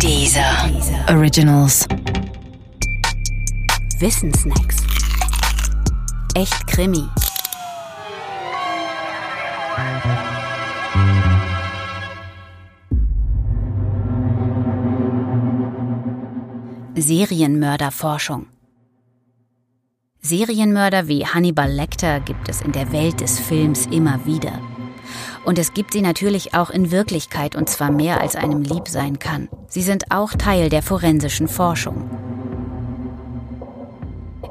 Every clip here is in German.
Dieser Originals. Wissensnacks. Echt Krimi. Serienmörderforschung. Serienmörder wie Hannibal Lecter gibt es in der Welt des Films immer wieder. Und es gibt sie natürlich auch in Wirklichkeit und zwar mehr als einem lieb sein kann. Sie sind auch Teil der forensischen Forschung.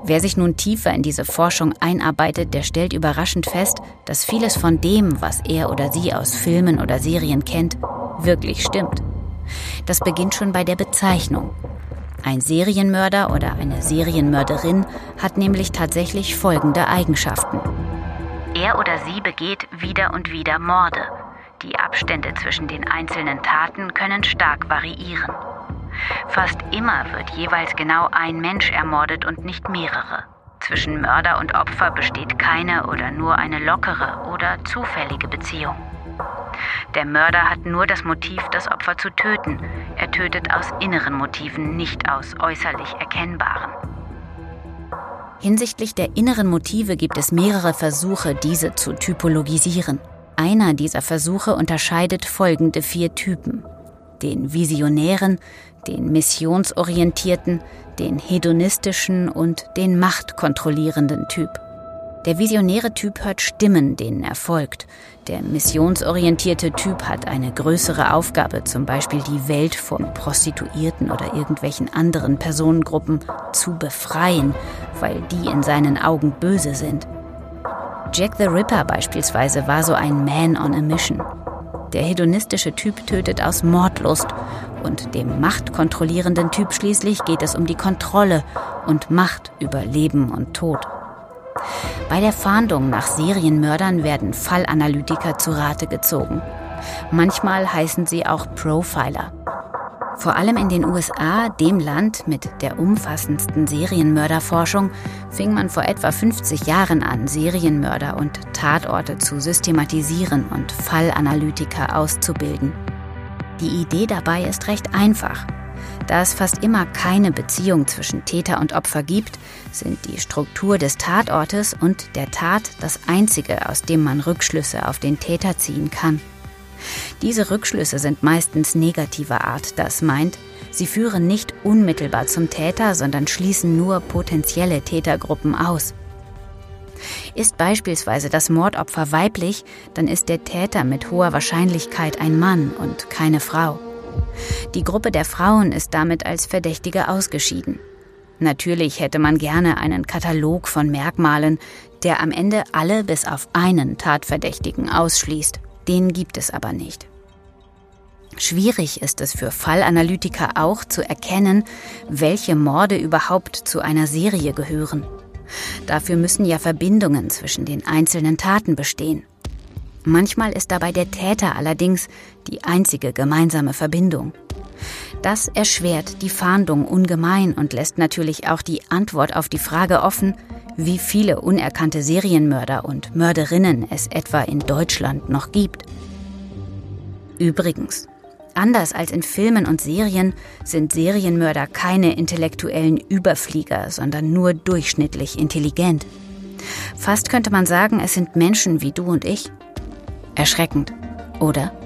Wer sich nun tiefer in diese Forschung einarbeitet, der stellt überraschend fest, dass vieles von dem, was er oder sie aus Filmen oder Serien kennt, wirklich stimmt. Das beginnt schon bei der Bezeichnung. Ein Serienmörder oder eine Serienmörderin hat nämlich tatsächlich folgende Eigenschaften. Er oder sie begeht wieder und wieder Morde. Die Abstände zwischen den einzelnen Taten können stark variieren. Fast immer wird jeweils genau ein Mensch ermordet und nicht mehrere. Zwischen Mörder und Opfer besteht keine oder nur eine lockere oder zufällige Beziehung. Der Mörder hat nur das Motiv, das Opfer zu töten. Er tötet aus inneren Motiven, nicht aus äußerlich erkennbaren. Hinsichtlich der inneren Motive gibt es mehrere Versuche, diese zu typologisieren. Einer dieser Versuche unterscheidet folgende vier Typen. Den visionären, den missionsorientierten, den hedonistischen und den machtkontrollierenden Typ. Der visionäre Typ hört Stimmen, denen er folgt. Der missionsorientierte Typ hat eine größere Aufgabe, zum Beispiel die Welt von Prostituierten oder irgendwelchen anderen Personengruppen zu befreien, weil die in seinen Augen böse sind. Jack the Ripper beispielsweise war so ein Man on a Mission. Der hedonistische Typ tötet aus Mordlust und dem machtkontrollierenden Typ schließlich geht es um die Kontrolle und Macht über Leben und Tod. Bei der Fahndung nach Serienmördern werden Fallanalytiker zu Rate gezogen. Manchmal heißen sie auch Profiler. Vor allem in den USA, dem Land mit der umfassendsten Serienmörderforschung, fing man vor etwa 50 Jahren an, Serienmörder und Tatorte zu systematisieren und Fallanalytiker auszubilden. Die Idee dabei ist recht einfach. Da es fast immer keine Beziehung zwischen Täter und Opfer gibt, sind die Struktur des Tatortes und der Tat das Einzige, aus dem man Rückschlüsse auf den Täter ziehen kann. Diese Rückschlüsse sind meistens negativer Art, das meint, sie führen nicht unmittelbar zum Täter, sondern schließen nur potenzielle Tätergruppen aus. Ist beispielsweise das Mordopfer weiblich, dann ist der Täter mit hoher Wahrscheinlichkeit ein Mann und keine Frau. Die Gruppe der Frauen ist damit als Verdächtige ausgeschieden. Natürlich hätte man gerne einen Katalog von Merkmalen, der am Ende alle bis auf einen Tatverdächtigen ausschließt. Den gibt es aber nicht. Schwierig ist es für Fallanalytiker auch zu erkennen, welche Morde überhaupt zu einer Serie gehören. Dafür müssen ja Verbindungen zwischen den einzelnen Taten bestehen. Manchmal ist dabei der Täter allerdings die einzige gemeinsame Verbindung. Das erschwert die Fahndung ungemein und lässt natürlich auch die Antwort auf die Frage offen, wie viele unerkannte Serienmörder und Mörderinnen es etwa in Deutschland noch gibt. Übrigens, anders als in Filmen und Serien sind Serienmörder keine intellektuellen Überflieger, sondern nur durchschnittlich intelligent. Fast könnte man sagen, es sind Menschen wie du und ich. Erschreckend, oder?